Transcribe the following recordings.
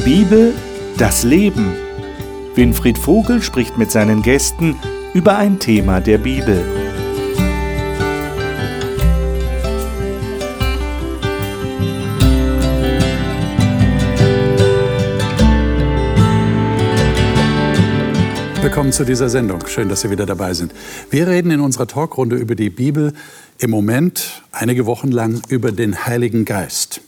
Die Bibel, das Leben. Winfried Vogel spricht mit seinen Gästen über ein Thema der Bibel. Willkommen zu dieser Sendung. Schön, dass Sie wieder dabei sind. Wir reden in unserer Talkrunde über die Bibel im Moment einige Wochen lang über den Heiligen Geist.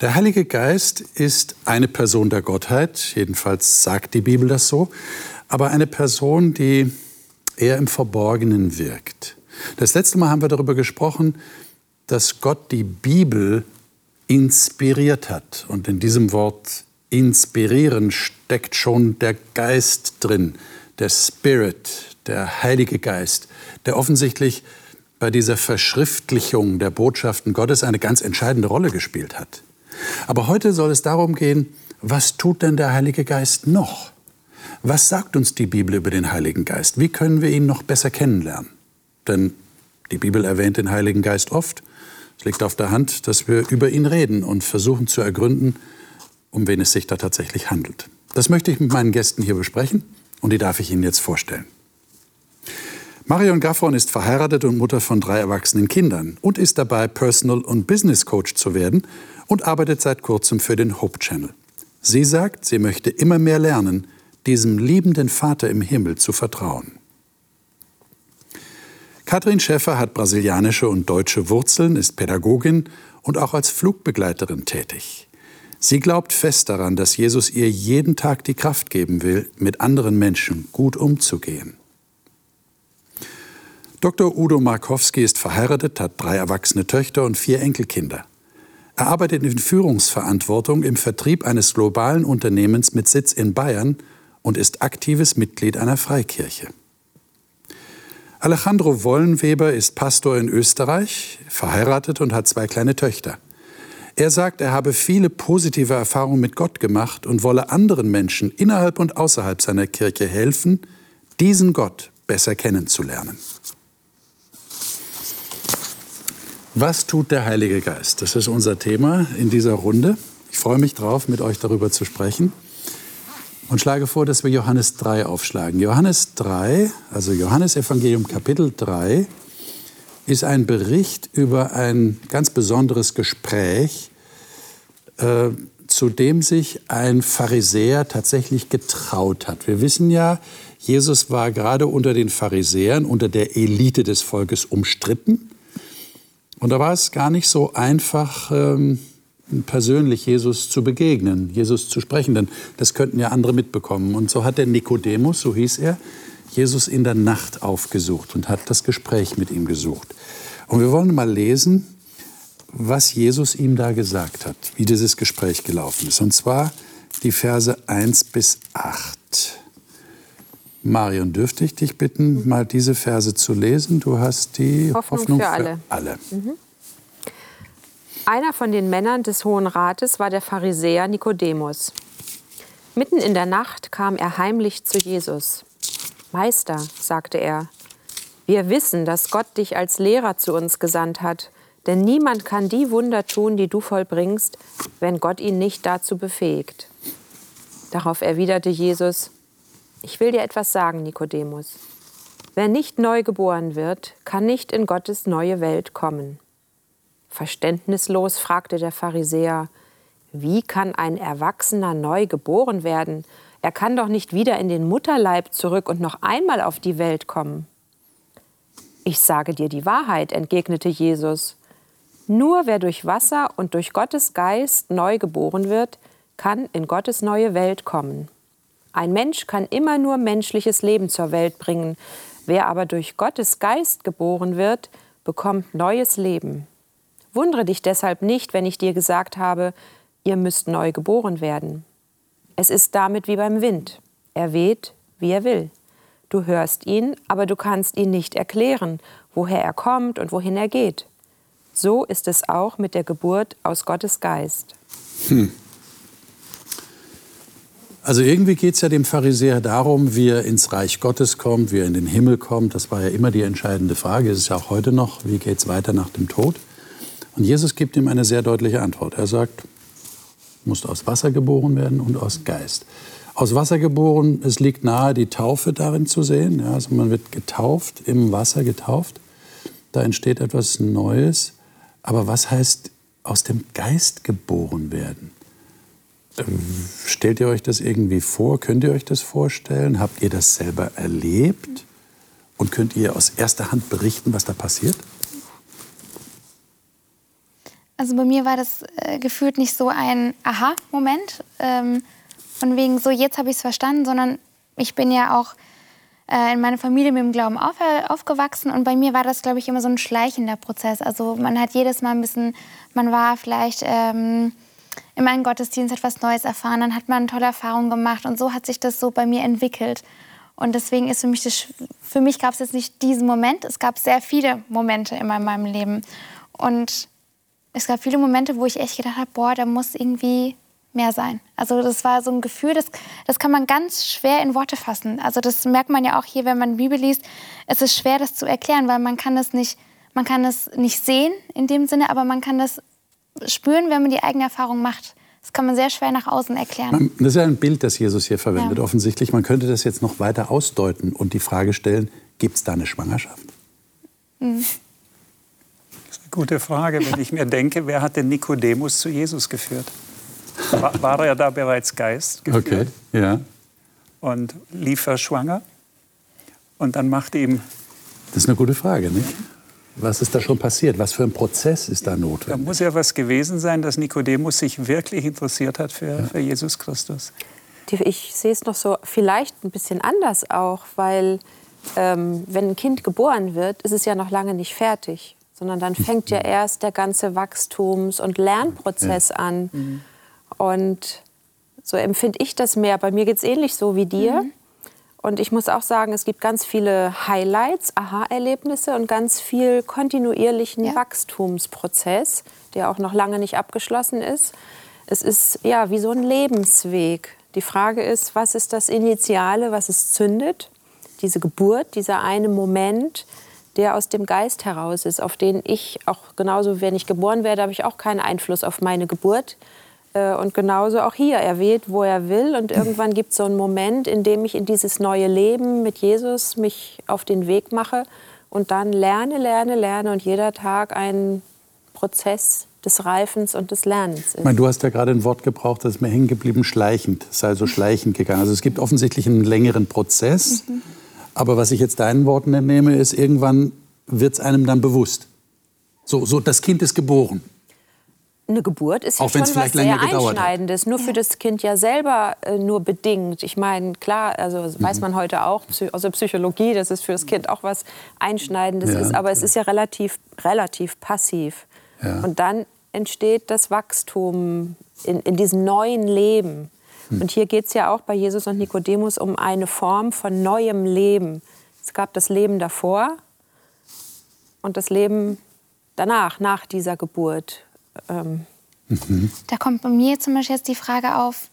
Der Heilige Geist ist eine Person der Gottheit, jedenfalls sagt die Bibel das so, aber eine Person, die eher im Verborgenen wirkt. Das letzte Mal haben wir darüber gesprochen, dass Gott die Bibel inspiriert hat. Und in diesem Wort inspirieren steckt schon der Geist drin, der Spirit, der Heilige Geist, der offensichtlich bei dieser Verschriftlichung der Botschaften Gottes eine ganz entscheidende Rolle gespielt hat. Aber heute soll es darum gehen, was tut denn der Heilige Geist noch? Was sagt uns die Bibel über den Heiligen Geist? Wie können wir ihn noch besser kennenlernen? Denn die Bibel erwähnt den Heiligen Geist oft. Es liegt auf der Hand, dass wir über ihn reden und versuchen zu ergründen, um wen es sich da tatsächlich handelt. Das möchte ich mit meinen Gästen hier besprechen und die darf ich Ihnen jetzt vorstellen. Marion Gaffron ist verheiratet und Mutter von drei erwachsenen Kindern und ist dabei, Personal- und Business Coach zu werden und arbeitet seit kurzem für den Hope Channel. Sie sagt, sie möchte immer mehr lernen, diesem liebenden Vater im Himmel zu vertrauen. Katrin Schäffer hat brasilianische und deutsche Wurzeln, ist Pädagogin und auch als Flugbegleiterin tätig. Sie glaubt fest daran, dass Jesus ihr jeden Tag die Kraft geben will, mit anderen Menschen gut umzugehen. Dr. Udo Markowski ist verheiratet, hat drei erwachsene Töchter und vier Enkelkinder. Er arbeitet in Führungsverantwortung im Vertrieb eines globalen Unternehmens mit Sitz in Bayern und ist aktives Mitglied einer Freikirche. Alejandro Wollenweber ist Pastor in Österreich, verheiratet und hat zwei kleine Töchter. Er sagt, er habe viele positive Erfahrungen mit Gott gemacht und wolle anderen Menschen innerhalb und außerhalb seiner Kirche helfen, diesen Gott besser kennenzulernen. Was tut der Heilige Geist? Das ist unser Thema in dieser Runde. Ich freue mich drauf, mit euch darüber zu sprechen und schlage vor, dass wir Johannes 3 aufschlagen. Johannes 3, also Johannes Evangelium Kapitel 3, ist ein Bericht über ein ganz besonderes Gespräch, äh, zu dem sich ein Pharisäer tatsächlich getraut hat. Wir wissen ja, Jesus war gerade unter den Pharisäern, unter der Elite des Volkes umstritten. Und da war es gar nicht so einfach, ähm, persönlich Jesus zu begegnen, Jesus zu sprechen, denn das könnten ja andere mitbekommen. Und so hat der Nikodemus, so hieß er, Jesus in der Nacht aufgesucht und hat das Gespräch mit ihm gesucht. Und wir wollen mal lesen, was Jesus ihm da gesagt hat, wie dieses Gespräch gelaufen ist. Und zwar die Verse 1 bis 8. Marion, dürfte ich dich bitten, mal diese Verse zu lesen? Du hast die Hoffnung, Hoffnung für alle. Für alle. Mhm. Einer von den Männern des Hohen Rates war der Pharisäer Nikodemus. Mitten in der Nacht kam er heimlich zu Jesus. Meister, sagte er, wir wissen, dass Gott dich als Lehrer zu uns gesandt hat, denn niemand kann die Wunder tun, die du vollbringst, wenn Gott ihn nicht dazu befähigt. Darauf erwiderte Jesus, ich will dir etwas sagen, Nikodemus. Wer nicht neu geboren wird, kann nicht in Gottes neue Welt kommen. Verständnislos fragte der Pharisäer, wie kann ein Erwachsener neu geboren werden? Er kann doch nicht wieder in den Mutterleib zurück und noch einmal auf die Welt kommen. Ich sage dir die Wahrheit, entgegnete Jesus. Nur wer durch Wasser und durch Gottes Geist neu geboren wird, kann in Gottes neue Welt kommen. Ein Mensch kann immer nur menschliches Leben zur Welt bringen. Wer aber durch Gottes Geist geboren wird, bekommt neues Leben. Wundere dich deshalb nicht, wenn ich dir gesagt habe, ihr müsst neu geboren werden. Es ist damit wie beim Wind. Er weht, wie er will. Du hörst ihn, aber du kannst ihn nicht erklären, woher er kommt und wohin er geht. So ist es auch mit der Geburt aus Gottes Geist. Hm. Also irgendwie geht es ja dem Pharisäer darum, wie er ins Reich Gottes kommt, wie er in den Himmel kommt. Das war ja immer die entscheidende Frage. Es ist ja auch heute noch, wie geht es weiter nach dem Tod? Und Jesus gibt ihm eine sehr deutliche Antwort. Er sagt, musst aus Wasser geboren werden und aus Geist. Aus Wasser geboren, es liegt nahe, die Taufe darin zu sehen. Ja, also man wird getauft, im Wasser getauft. Da entsteht etwas Neues. Aber was heißt aus dem Geist geboren werden? Ähm, stellt ihr euch das irgendwie vor? Könnt ihr euch das vorstellen? Habt ihr das selber erlebt? Und könnt ihr aus erster Hand berichten, was da passiert? Also bei mir war das äh, gefühlt nicht so ein Aha-Moment, ähm, von wegen so, jetzt habe ich es verstanden, sondern ich bin ja auch äh, in meiner Familie mit dem Glauben auf, äh, aufgewachsen und bei mir war das, glaube ich, immer so ein schleichender Prozess. Also man hat jedes Mal ein bisschen, man war vielleicht ähm, in meinem Gottesdienst etwas Neues erfahren, dann hat man tolle Erfahrungen gemacht und so hat sich das so bei mir entwickelt. Und deswegen ist für mich, das, für mich gab es jetzt nicht diesen Moment, es gab sehr viele Momente in meinem Leben. Und es gab viele Momente, wo ich echt gedacht habe, boah, da muss irgendwie mehr sein. Also das war so ein Gefühl, das, das kann man ganz schwer in Worte fassen. Also das merkt man ja auch hier, wenn man Bibel liest. Es ist schwer, das zu erklären, weil man kann es nicht, man kann es nicht sehen in dem Sinne, aber man kann das spüren, wenn man die eigene Erfahrung macht. Das kann man sehr schwer nach außen erklären. Das ist ja ein Bild, das Jesus hier verwendet, ja. offensichtlich. Man könnte das jetzt noch weiter ausdeuten und die Frage stellen, gibt es da eine Schwangerschaft? Mhm. Das ist eine gute Frage, wenn ich mir denke, wer hat denn Nikodemus zu Jesus geführt? War, war er da bereits Geist geführt? Okay, ja. Und lief er schwanger? Und dann machte ihm... Das ist eine gute Frage, nicht? Was ist da schon passiert? Was für ein Prozess ist da notwendig? Da muss ja was gewesen sein, dass Nikodemus sich wirklich interessiert hat für, ja. für Jesus Christus. Ich sehe es noch so vielleicht ein bisschen anders auch, weil ähm, wenn ein Kind geboren wird, ist es ja noch lange nicht fertig, sondern dann fängt ja erst der ganze Wachstums- und Lernprozess ja. an. Mhm. Und so empfinde ich das mehr. Bei mir geht es ähnlich so wie dir. Mhm. Und ich muss auch sagen, es gibt ganz viele Highlights, Aha-Erlebnisse und ganz viel kontinuierlichen ja. Wachstumsprozess, der auch noch lange nicht abgeschlossen ist. Es ist ja wie so ein Lebensweg. Die Frage ist, was ist das Initiale, was es zündet? Diese Geburt, dieser eine Moment, der aus dem Geist heraus ist, auf den ich auch genauso, wenn ich geboren werde, habe ich auch keinen Einfluss auf meine Geburt. Äh, und genauso auch hier. Er wählt, wo er will. Und irgendwann gibt es so einen Moment, in dem ich in dieses neue Leben mit Jesus mich auf den Weg mache und dann lerne, lerne, lerne und jeder Tag ein Prozess des Reifens und des Lernens ist. Ich meine, du hast ja gerade ein Wort gebraucht, das ist mir hängen geblieben, schleichend. Es sei so schleichend gegangen. Also es gibt offensichtlich einen längeren Prozess. Mhm. Aber was ich jetzt deinen Worten entnehme, ist, irgendwann wird es einem dann bewusst. So, so, das Kind ist geboren eine Geburt ist ja Auch schon was sehr Einschneidendes. Nur für das Kind ja selber äh, nur bedingt. Ich meine, klar, also mhm. weiß man heute auch aus der Psychologie, dass es für das Kind auch was Einschneidendes ja. ist. Aber es ist ja relativ, relativ passiv. Ja. Und dann entsteht das Wachstum in, in diesem neuen Leben. Mhm. Und hier geht es ja auch bei Jesus und Nikodemus um eine Form von neuem Leben. Es gab das Leben davor und das Leben danach, nach dieser Geburt. Ähm mhm. Da kommt bei mir zum Beispiel jetzt die Frage auf,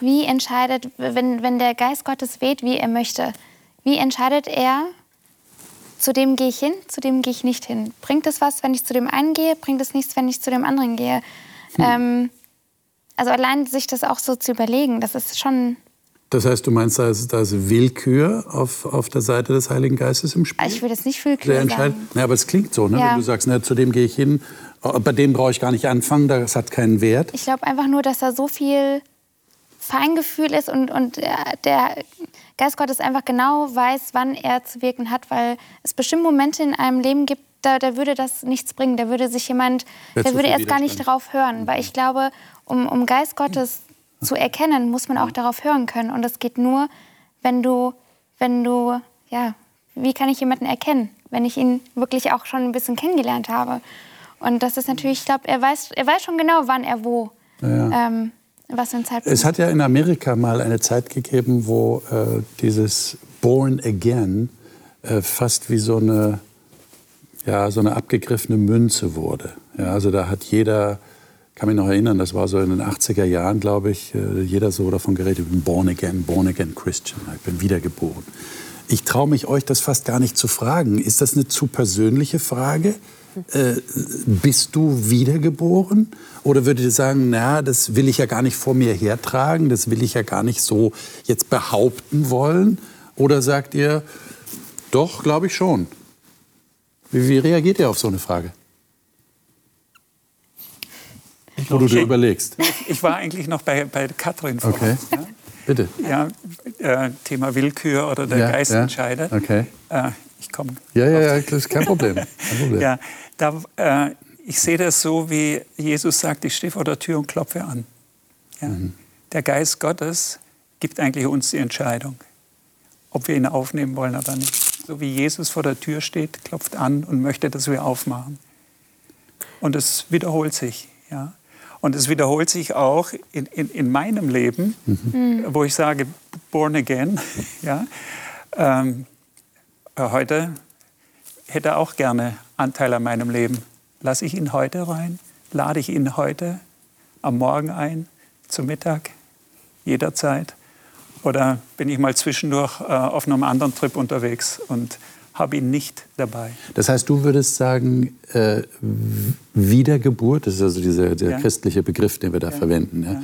wie entscheidet, wenn, wenn der Geist Gottes weht, wie er möchte, wie entscheidet er, zu dem gehe ich hin, zu dem gehe ich nicht hin? Bringt es was, wenn ich zu dem einen gehe? Bringt es nichts, wenn ich zu dem anderen gehe? Hm. Ähm, also allein sich das auch so zu überlegen, das ist schon das heißt, du meinst, da ist, da ist Willkür auf, auf der Seite des Heiligen Geistes im Spiel? Ich würde jetzt nicht Willkür sagen. Ja, aber es klingt so, ne? Ja. wenn du sagst, ne, zu dem gehe ich hin, bei dem brauche ich gar nicht anfangen, das hat keinen Wert. Ich glaube einfach nur, dass da so viel Feingefühl ist und, und der Geist Gottes einfach genau weiß, wann er zu wirken hat, weil es bestimmt Momente in einem Leben gibt, da, da würde das nichts bringen. Da würde sich jemand, der würde erst gar nicht darauf hören. Weil ich glaube, um, um Geist Gottes zu erkennen, muss man auch darauf hören können. Und das geht nur, wenn du, wenn du, ja, wie kann ich jemanden erkennen, wenn ich ihn wirklich auch schon ein bisschen kennengelernt habe. Und das ist natürlich, ich glaube, er weiß, er weiß schon genau, wann er wo, ja. ähm, was für ein Zeitpunkt. Es hat ja in Amerika mal eine Zeit gegeben, wo äh, dieses Born Again äh, fast wie so eine, ja, so eine abgegriffene Münze wurde. Ja, also da hat jeder kann mich noch erinnern, das war so in den 80er Jahren, glaube ich, äh, jeder so davon geredet, ich bin born again, born again Christian, ich bin wiedergeboren. Ich traue mich euch das fast gar nicht zu fragen. Ist das eine zu persönliche Frage? Äh, bist du wiedergeboren? Oder würdet ihr sagen, na, das will ich ja gar nicht vor mir hertragen, das will ich ja gar nicht so jetzt behaupten wollen? Oder sagt ihr, doch, glaube ich schon? Wie, wie reagiert ihr auf so eine Frage? Ich Wo du dir überlegst. Ich, war eigentlich noch bei, bei Katrin vor. Okay. Ja? Bitte. Ja, äh, Thema Willkür oder der Ja, Geist ja. entscheidet. Okay. Äh, ich komme. Ja, ja, ja, das ist kein Problem. Kein Problem. Ja, da, äh, ich sehe das so, wie Jesus sagt, ich stehe vor der Tür und klopfe an. Ja. Mhm. Der Geist Gottes gibt eigentlich uns die Entscheidung, ob wir ihn aufnehmen wollen oder nicht. So wie Jesus vor der Tür steht, klopft an und möchte, dass wir aufmachen. Und es wiederholt sich. Ja. Und es wiederholt sich auch in, in, in meinem Leben, wo ich sage, born again. Ja. Ähm, heute hätte er auch gerne Anteil an meinem Leben. Lasse ich ihn heute rein? Lade ich ihn heute am Morgen ein, zum Mittag, jederzeit? Oder bin ich mal zwischendurch äh, auf einem anderen Trip unterwegs und habe ihn nicht dabei? Das heißt, du würdest sagen, äh, Wiedergeburt, das ist also dieser, der Ja. christliche Begriff, den wir da verwenden, ja, ja.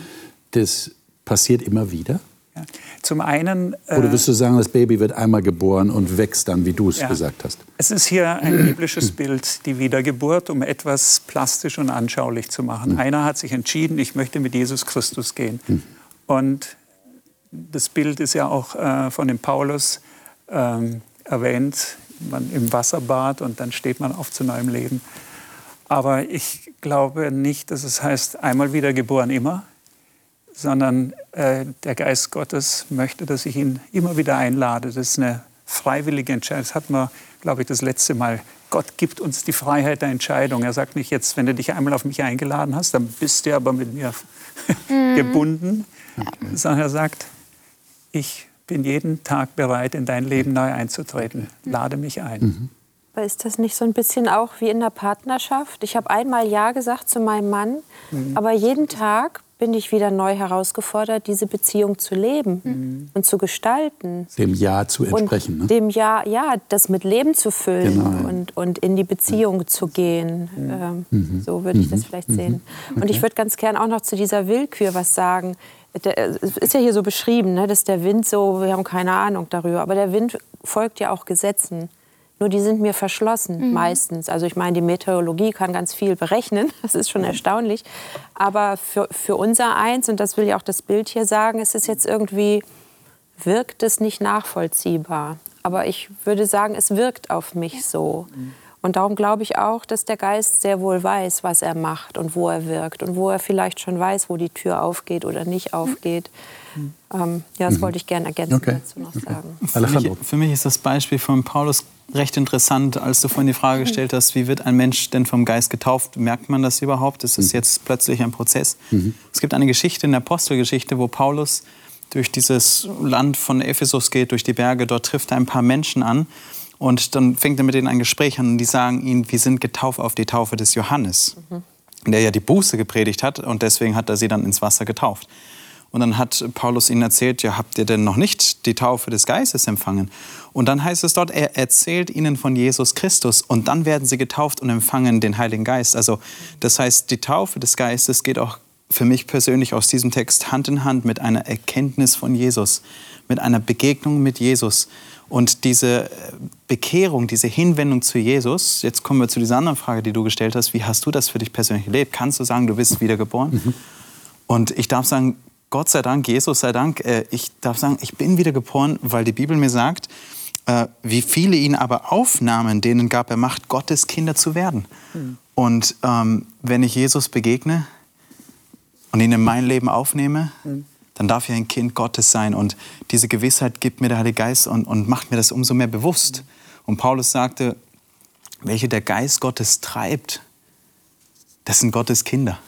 das passiert immer wieder? Ja. Zum einen, äh, Oder würdest du sagen, das Baby wird einmal geboren und wächst dann, wie du es Ja. gesagt hast? es ist hier ein biblisches Bild, die Wiedergeburt, um etwas plastisch und anschaulich zu machen. Einer hat sich entschieden, ich möchte mit Jesus Christus gehen. Und das Bild ist ja auch äh, von dem Paulus ähm, erwähnt, man im Wasserbad und dann steht man auf zu neuem Leben. Aber ich glaube nicht, dass es heißt, einmal wiedergeboren immer, sondern äh, der Geist Gottes möchte, dass ich ihn immer wieder einlade. Das ist eine freiwillige Entscheidung. Das hat man, glaube ich, das letzte Mal. Gott gibt uns die Freiheit der Entscheidung. Er sagt nicht jetzt, wenn du dich einmal auf mich eingeladen hast, dann bist du aber mit mir gebunden, sondern er sagt, ich bin jeden Tag bereit, in dein Leben neu einzutreten. Lade mich ein. Aber ist das nicht so ein bisschen auch wie in der Partnerschaft? Ich habe einmal Ja gesagt zu meinem Mann, aber jeden Tag bin ich wieder neu herausgefordert, diese Beziehung zu leben und zu gestalten. Dem Ja zu entsprechen. Und Ne? dem Ja, ja, das mit Leben zu füllen Genau, ja. und, und in die Beziehung zu gehen. Ähm, Mhm. So würde ich das vielleicht sehen. Und ich würde ganz gern auch noch zu dieser Willkür was sagen. Der, es ist ja hier so beschrieben, ne, dass der Wind so, wir haben keine Ahnung darüber, aber der Wind folgt ja auch Gesetzen. Nur die sind mir verschlossen meistens. Also ich meine, die Meteorologie kann ganz viel berechnen, das ist schon erstaunlich. Aber für, für unser Eins, und das will ja auch das Bild hier sagen, ist es jetzt irgendwie wirkt es nicht nachvollziehbar. Aber ich würde sagen, es wirkt auf mich so. Und darum glaube ich auch, dass der Geist sehr wohl weiß, was er macht und wo er wirkt und wo er vielleicht schon weiß, wo die Tür aufgeht oder nicht aufgeht. Ähm, ja, das wollte ich gerne ergänzend Okay. dazu noch sagen. Für mich, für mich ist das Beispiel von Paulus recht interessant, als du vorhin die Frage gestellt hast, wie wird ein Mensch denn vom Geist getauft? Merkt man das überhaupt? Ist es jetzt plötzlich ein Prozess? Es gibt eine Geschichte in der Apostelgeschichte, wo Paulus durch dieses Land von Ephesus geht, durch die Berge. Dort trifft er ein paar Menschen an und dann fängt er mit denen ein Gespräch an und die sagen ihm, wir sind getauft auf die Taufe des Johannes, der ja die Buße gepredigt hat und deswegen hat er sie dann ins Wasser getauft. Und dann hat Paulus ihnen erzählt, ja, habt ihr denn noch nicht die Taufe des Geistes empfangen? Und dann heißt es dort, er erzählt ihnen von Jesus Christus und dann werden sie getauft und empfangen den Heiligen Geist. Also das heißt, die Taufe des Geistes geht auch für mich persönlich aus diesem Text Hand in Hand mit einer Erkenntnis von Jesus, mit einer Begegnung mit Jesus. Und diese äh, Bekehrung, diese Hinwendung zu Jesus, jetzt kommen wir zu dieser anderen Frage, die du gestellt hast, wie hast du das für dich persönlich erlebt? Kannst du sagen, du bist wiedergeboren? Und ich darf sagen, Gott sei Dank, Jesus sei Dank, äh, ich darf sagen, ich bin wiedergeboren, weil die Bibel mir sagt, äh, wie viele ihn aber aufnahmen, denen gab er Macht, Gottes Kinder zu werden. Und ähm, wenn ich Jesus begegne und ihn in mein Leben aufnehme, dann darf ich ein Kind Gottes sein. Und diese Gewissheit gibt mir der Heilige Geist und, und macht mir das umso mehr bewusst. Und Paulus sagte, welche der Geist Gottes treibt, das sind Gottes Kinder.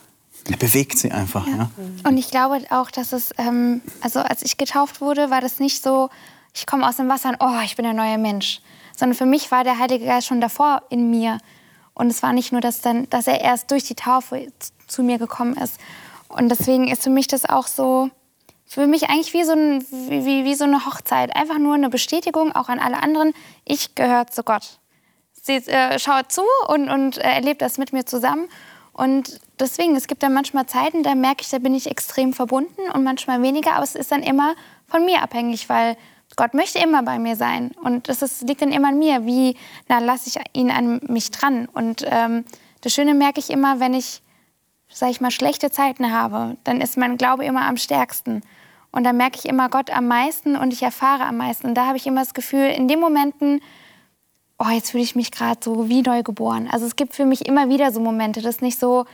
Er bewegt sie einfach. Ja. Und ich glaube auch, dass es, ähm, also als ich getauft wurde, war das nicht so, ich komme aus dem Wasser und oh, ich bin ein neuer Mensch. Sondern für mich war der Heilige Geist schon davor in mir. Und es war nicht nur, dass, dann, dass er erst durch die Taufe zu mir gekommen ist. Und deswegen ist für mich das auch so, für mich eigentlich wie so, ein, wie, wie, so eine Hochzeit. Einfach nur eine Bestätigung, auch an alle anderen, ich gehöre zu Gott. sie äh, schaut zu und, und äh, erlebt das mit mir zusammen. Und deswegen, es gibt dann manchmal Zeiten, da merke ich, da bin ich extrem verbunden und manchmal weniger, aber es ist dann immer von mir abhängig, weil Gott möchte immer bei mir sein. Und das ist, liegt dann immer an mir, wie nah lasse ich ihn an mich dran. Und ähm, das Schöne merke ich immer, wenn ich, sage ich mal, schlechte Zeiten habe, dann ist mein Glaube immer am stärksten. Und da merke ich immer Gott am meisten und ich erfahre am meisten. Und da habe ich immer das Gefühl, in den Momenten, oh, jetzt fühle ich mich gerade so wie neu geboren. Also es gibt für mich immer wieder so Momente, das ist nicht so,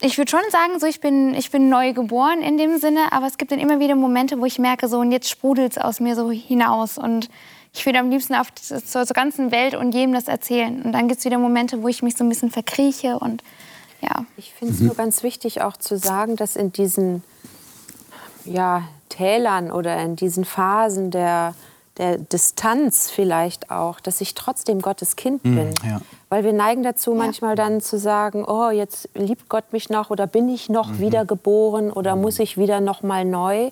ich würde schon sagen, so ich bin, ich bin neu geboren in dem Sinne, aber es gibt dann immer wieder Momente, wo ich merke, so und jetzt sprudelt es aus mir so hinaus und ich würde am liebsten auf zur, zur ganzen Welt und jedem das erzählen. Und dann gibt es wieder Momente, wo ich mich so ein bisschen verkrieche und ja. Ich finde es mhm. nur ganz wichtig auch zu sagen, dass in diesen ja, Tälern oder in diesen Phasen der der Distanz vielleicht auch, dass ich trotzdem Gottes Kind hm, bin. Ja. Weil wir neigen dazu, ja. manchmal dann zu sagen, oh, jetzt liebt Gott mich noch oder bin ich noch mhm. wiedergeboren oder mhm. muss ich wieder noch mal neu.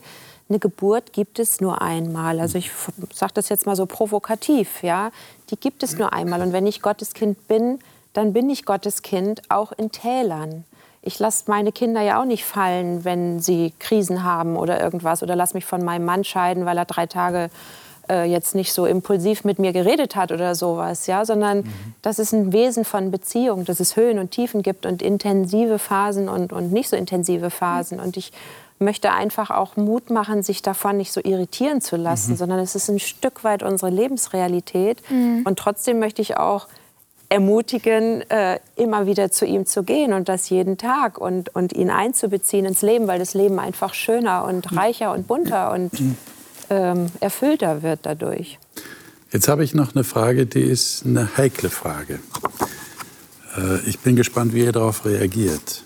Eine Geburt gibt es nur einmal. Also ich sage das jetzt mal so provokativ, ja. Die gibt es nur einmal. Und wenn ich Gottes Kind bin, dann bin ich Gottes Kind auch in Tälern. Ich lasse meine Kinder ja auch nicht fallen, wenn sie Krisen haben oder irgendwas. Oder lass mich von meinem Mann scheiden, weil er drei Tage äh, jetzt nicht so impulsiv mit mir geredet hat oder sowas, ja, sondern mhm. das ist ein Wesen von Beziehung, dass es Höhen und Tiefen gibt und intensive Phasen und, und nicht so intensive Phasen. Und ich möchte einfach auch Mut machen, sich davon nicht so irritieren zu lassen, mhm. sondern es ist ein Stück weit unsere Lebensrealität. Mhm. Und trotzdem möchte ich auch ermutigen, äh, immer wieder zu ihm zu gehen und das jeden Tag und, und ihn einzubeziehen ins Leben, weil das Leben einfach schöner und mhm. reicher und bunter und mhm ähm, erfüllter wird dadurch. Jetzt habe ich noch eine Frage, die ist eine heikle Frage. Äh, ich bin gespannt, wie ihr darauf reagiert.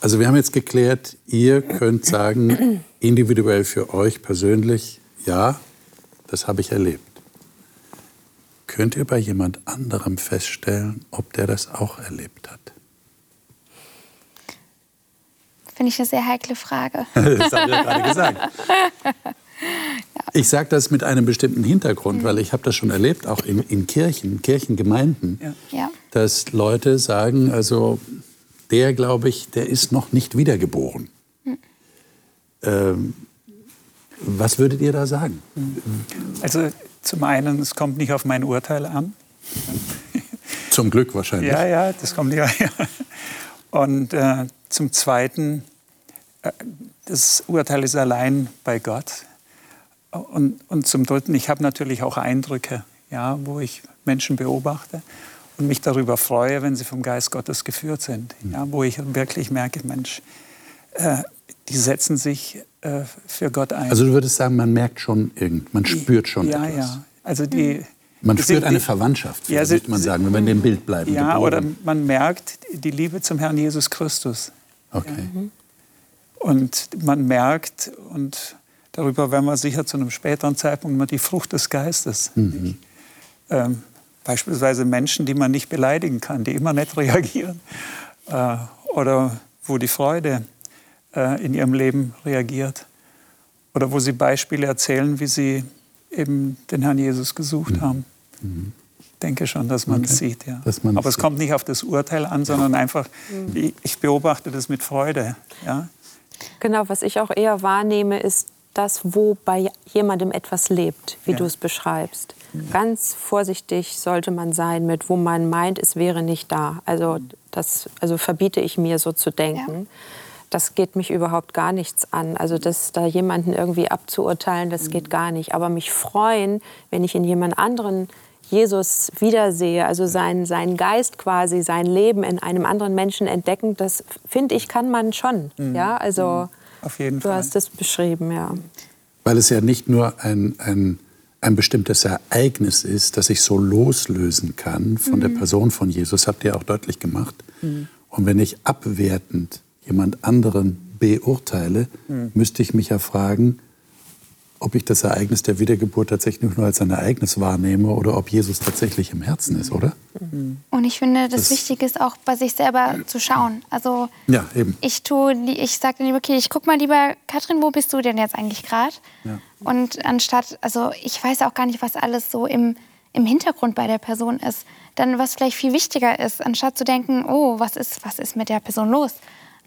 Also wir haben jetzt geklärt, ihr könnt sagen, individuell für euch persönlich, ja, das habe ich erlebt. Könnt ihr bei jemand anderem feststellen, ob der das auch erlebt hat? Finde ich eine sehr heikle Frage. das habe ich ja gerade gesagt. Ich sage das mit einem bestimmten Hintergrund, mhm. weil ich habe das schon erlebt, auch in, in Kirchen, Kirchengemeinden, ja. dass Leute sagen, also der, glaube ich, der ist noch nicht wiedergeboren. Mhm. Ähm, was würdet ihr da sagen? Also zum einen, es kommt nicht auf mein Urteil an. Zum Glück wahrscheinlich. Ja, ja, das kommt nicht. Ja. Und äh, zum Zweiten, äh, das Urteil ist allein bei Gott. Und, und zum Dritten, ich habe natürlich auch Eindrücke, ja, wo ich Menschen beobachte und mich darüber freue, wenn sie vom Geist Gottes geführt sind. Ja, wo ich wirklich merke, Mensch, äh, die setzen sich äh, für Gott ein. Also du würdest sagen, man merkt schon irgend, man spürt schon ja, etwas. Ja, also die, man spürt eine Verwandtschaft, ja, würde man sagen, wenn wir in dem Bild bleiben. Ja, oder man merkt die Liebe zum Herrn Jesus Christus. Okay. Ja. Und man merkt, und darüber werden wir sicher zu einem späteren Zeitpunkt mal die Frucht des Geistes. Mhm. Ähm, beispielsweise Menschen, die man nicht beleidigen kann, die immer nett reagieren. Äh, oder wo die Freude äh, in ihrem Leben reagiert. Oder wo sie Beispiele erzählen, wie sie eben den Herrn Jesus gesucht mhm. haben. Mhm denke schon, dass man es okay. sieht. Ja. Aber es kommt nicht auf das Urteil an, sondern einfach, mhm. ich beobachte das mit Freude. Ja. Genau, was ich auch eher wahrnehme, ist das, wo bei jemandem etwas lebt, wie ja. du es beschreibst. Ganz vorsichtig sollte man sein mit, wo man meint, es wäre nicht da. Also das also verbiete ich mir so zu denken. Ja. Das geht mich überhaupt gar nichts an. Also das da jemanden irgendwie abzuurteilen, das mhm. geht gar nicht. Aber mich freuen, wenn ich in jemand anderen Jesus wiedersehe, also seinen, seinen Geist quasi, sein Leben in einem anderen Menschen entdecken, das finde ich, kann man schon. Mhm. Ja, also mhm. Auf jeden du Fall. hast es beschrieben, ja. Weil es ja nicht nur ein, ein, ein bestimmtes Ereignis ist, das ich so loslösen kann von mhm. der Person von Jesus, habt ihr auch deutlich gemacht. Mhm. Und wenn ich abwertend jemand anderen beurteile, mhm. müsste ich mich ja fragen, ob ich das Ereignis der Wiedergeburt tatsächlich nur als ein Ereignis wahrnehme oder ob Jesus tatsächlich im Herzen ist, oder? Und ich finde, das, das Wichtige ist auch, bei sich selber zu schauen. Also ja, eben. ich tue, ich sage dann lieber, okay, ich guck mal lieber, Katrin, wo bist du denn jetzt eigentlich gerade? Ja. Und anstatt, also ich weiß auch gar nicht, was alles so im, im Hintergrund bei der Person ist, dann was vielleicht viel wichtiger ist, anstatt zu denken, oh, was ist, was ist mit der Person los?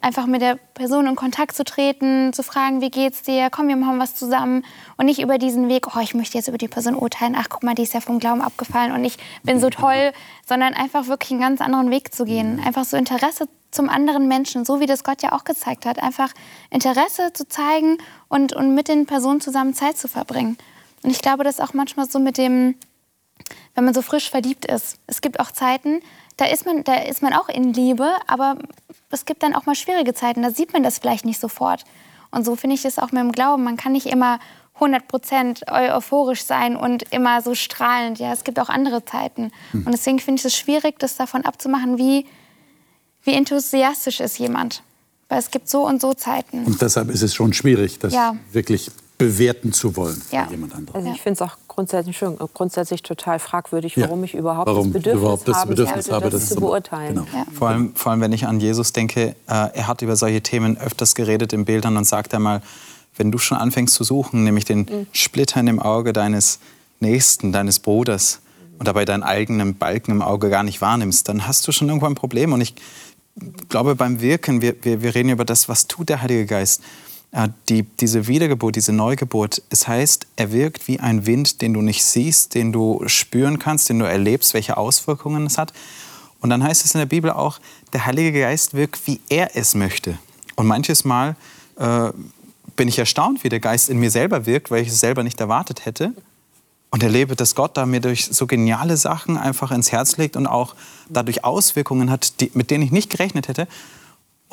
Einfach mit der Person in Kontakt zu treten, zu fragen, wie geht's dir? Komm, wir machen was zusammen. Und nicht über diesen Weg, oh, ich möchte jetzt über die Person urteilen, ach, guck mal, die ist ja vom Glauben abgefallen und ich bin so toll, sondern einfach wirklich einen ganz anderen Weg zu gehen. Einfach so Interesse zum anderen Menschen, so wie das Gott ja auch gezeigt hat. Einfach Interesse zu zeigen und, und mit den Personen zusammen Zeit zu verbringen. Und ich glaube, das ist auch manchmal so mit dem, wenn man so frisch verliebt ist. Es gibt auch Zeiten, da ist man, da ist man auch in Liebe, aber es gibt dann auch mal schwierige Zeiten, da sieht man das vielleicht nicht sofort. Und so finde ich das auch mit dem Glauben. Man kann nicht immer 100% euphorisch sein und immer so strahlend. Ja, es gibt auch andere Zeiten. Hm. Und deswegen finde ich es schwierig, das davon abzumachen, wie, wie enthusiastisch ist jemand. Weil es gibt so und so Zeiten. Und deshalb ist es schon schwierig, das ja. wirklich bewerten zu wollen ja. jemand anderes. Also ich finde es auch grundsätzlich, schon, grundsätzlich total fragwürdig, warum ja. ich überhaupt warum das Bedürfnis, überhaupt das Bedürfnis habe, das, das zu beurteilen. Genau. Ja. Vor, allem, vor allem, wenn ich an Jesus denke, äh, er hat über solche Themen öfters geredet in Bildern und sagt einmal, wenn du schon anfängst zu suchen, nämlich den mhm. Splitter in dem Auge deines Nächsten, deines Bruders und dabei deinen eigenen Balken im Auge gar nicht wahrnimmst, dann hast du schon irgendwo ein Problem. Und ich glaube, beim Wirken, wir, wir, wir reden über das, was tut der Heilige Geist die, diese Wiedergeburt, diese Neugeburt, es heißt, er wirkt wie ein Wind, den du nicht siehst, den du spüren kannst, den du erlebst, welche Auswirkungen es hat. Und dann heißt es in der Bibel auch, der Heilige Geist wirkt, wie er es möchte. Und manches Mal äh, bin ich erstaunt, wie der Geist in mir selber wirkt, weil ich es selber nicht erwartet hätte. Und erlebe, dass Gott da mir durch so geniale Sachen einfach ins Herz legt und auch dadurch Auswirkungen hat, die, mit denen ich nicht gerechnet hätte.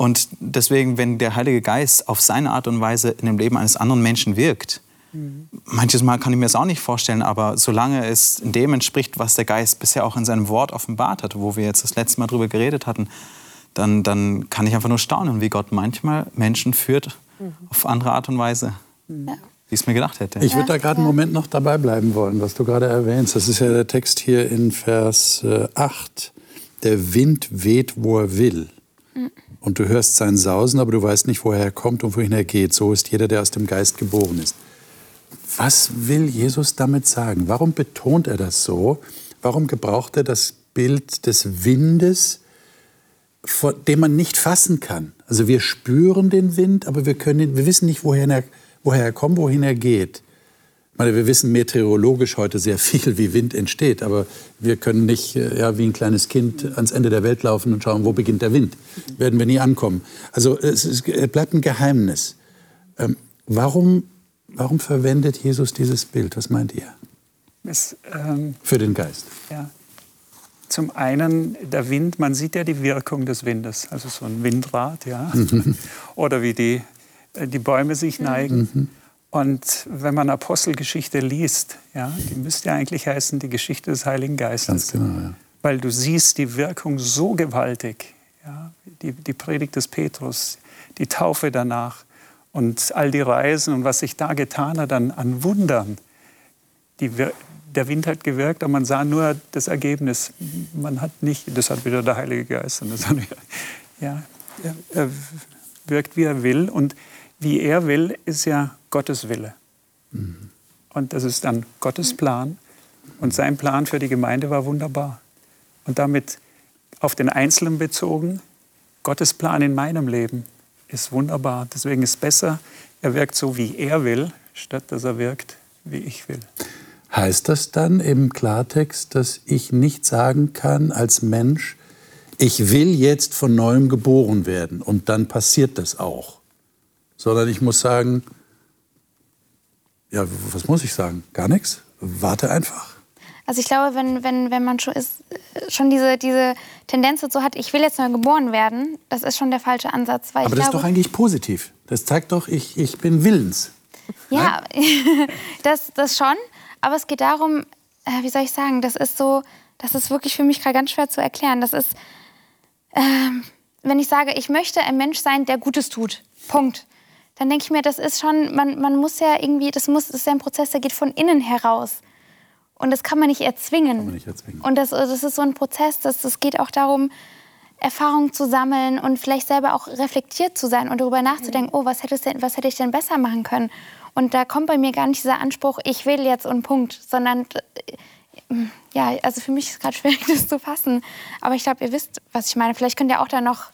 Und deswegen, wenn der Heilige Geist auf seine Art und Weise in dem Leben eines anderen Menschen wirkt, mhm. manches Mal kann ich mir das auch nicht vorstellen, aber solange es dem entspricht, was der Geist bisher auch in seinem Wort offenbart hat, wo wir jetzt das letzte Mal drüber geredet hatten, dann, dann kann ich einfach nur staunen, wie Gott manchmal Menschen führt mhm. auf andere Art und Weise. Ja. Wie ich es mir gedacht hätte. Ich würde da gerade einen Moment noch dabei bleiben wollen, was du gerade erwähnst. Das ist ja der Text hier in Vers 8. Äh, der Wind weht, wo er will. Mhm und du hörst sein Sausen, aber du weißt nicht, woher er kommt und wohin er geht. So ist jeder, der aus dem Geist geboren ist. Was will Jesus damit sagen? Warum betont er das so? Warum gebraucht er das Bild des Windes, den man nicht fassen kann? Also wir spüren den Wind, aber wir, können, wir wissen nicht, woher er, woher er kommt, wohin er geht meine, wir wissen meteorologisch heute sehr viel, wie Wind entsteht, aber wir können nicht äh, ja, wie ein kleines Kind ans Ende der Welt laufen und schauen, wo beginnt der Wind. Werden wir nie ankommen. Also es, ist, es bleibt ein Geheimnis. Ähm, warum, warum verwendet Jesus dieses Bild? Was meint ihr? Es, ähm, Für den Geist. Ja. Zum einen der Wind, man sieht ja die Wirkung des Windes, also so ein Windrad, ja. Oder wie die, äh, die Bäume sich neigen. Mhm. Und wenn man Apostelgeschichte liest, ja, die müsste ja eigentlich heißen, die Geschichte des Heiligen Geistes. Genau, ja. Weil du siehst die Wirkung so gewaltig. Ja, die, die Predigt des Petrus, die Taufe danach und all die Reisen und was sich da getan hat an, an Wundern. Die, der Wind hat gewirkt, aber man sah nur das Ergebnis. Man hat nicht, das hat wieder der Heilige Geist. Und das hat wieder, ja, er wirkt, wie er will. Und wie er will, ist ja Gottes Wille. Mhm. Und das ist dann Gottes Plan. Und sein Plan für die Gemeinde war wunderbar. Und damit auf den Einzelnen bezogen, Gottes Plan in meinem Leben ist wunderbar. Deswegen ist es besser, er wirkt so, wie er will, statt dass er wirkt, wie ich will. Heißt das dann im Klartext, dass ich nicht sagen kann als Mensch, ich will jetzt von neuem geboren werden und dann passiert das auch? Sondern ich muss sagen, ja, was muss ich sagen? Gar nichts. Warte einfach. Also ich glaube, wenn, wenn, wenn man schon, ist, schon diese, diese Tendenz dazu hat, ich will jetzt neu geboren werden, das ist schon der falsche Ansatz. Aber das glaube, ist doch eigentlich positiv. Das zeigt doch, ich, ich bin willens. Ja, das, das schon. Aber es geht darum, äh, wie soll ich sagen, das ist so, das ist wirklich für mich gerade ganz schwer zu erklären. Das ist, äh, wenn ich sage, ich möchte ein Mensch sein, der Gutes tut. Punkt dann denke ich mir, das ist schon, man, man muss ja irgendwie, das, muss, das ist ja ein Prozess, der geht von innen heraus. Und das kann man nicht erzwingen. Kann man nicht erzwingen. Und das, das ist so ein Prozess, das, das geht auch darum, Erfahrungen zu sammeln und vielleicht selber auch reflektiert zu sein und darüber nachzudenken, oh, was hätte, denn, was hätte ich denn besser machen können? Und da kommt bei mir gar nicht dieser Anspruch, ich will jetzt und Punkt, sondern Ja, also für mich ist es gerade schwierig, das zu fassen. Aber ich glaube, ihr wisst, was ich meine. Vielleicht könnt ihr auch da noch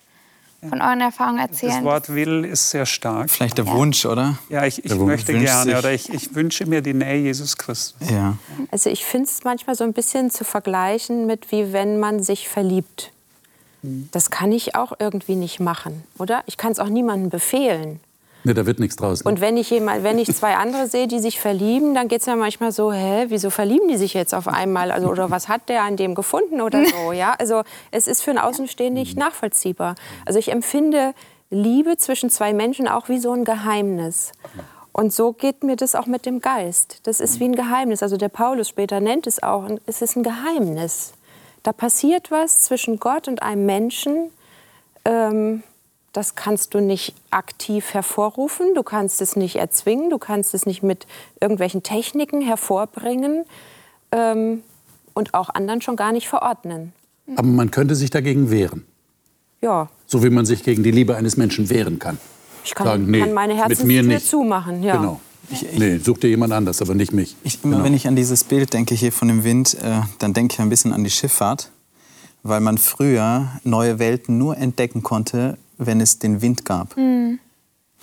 von euren Erfahrungen erzählen. Das Wort will ist sehr stark. Vielleicht der Wunsch, oder? Ja, ich, ich möchte gerne sich- oder ich, ich wünsche mir die Nähe Jesus Christus. Ja. Also ich finde es manchmal so ein bisschen zu vergleichen mit, wie wenn man sich verliebt. Das kann ich auch irgendwie nicht machen, oder? Ich kann es auch niemandem befehlen. Ne, da wird nichts draus. Ne? Und wenn ich, jemand, wenn ich zwei andere sehe, die sich verlieben, dann geht es mir manchmal so, hä, wieso verlieben die sich jetzt auf einmal? Also, oder was hat der an dem gefunden oder so? Ja? Also es ist für einen Außenstehenden nicht nachvollziehbar. Also ich empfinde Liebe zwischen zwei Menschen auch wie so ein Geheimnis. Und so geht mir das auch mit dem Geist. Das ist wie ein Geheimnis. Also der Paulus später nennt es auch, es ist ein Geheimnis. Da passiert was zwischen Gott und einem Menschen. Ähm, das kannst du nicht aktiv hervorrufen, du kannst es nicht erzwingen, du kannst es nicht mit irgendwelchen Techniken hervorbringen ähm, und auch anderen schon gar nicht verordnen. Aber man könnte sich dagegen wehren. Ja, So wie man sich gegen die Liebe eines Menschen wehren kann. ich kann, Sagen, nee, kann meine Herzenstür nicht. zumachen. Ja. Genau. nee, such dir jemand anders, aber nicht mich. Ich, immer wenn ich an dieses Bild denke hier von dem Wind, äh, dann denke ich ein bisschen an die Schifffahrt, weil man früher neue Welten nur entdecken konnte, wenn es den Wind gab.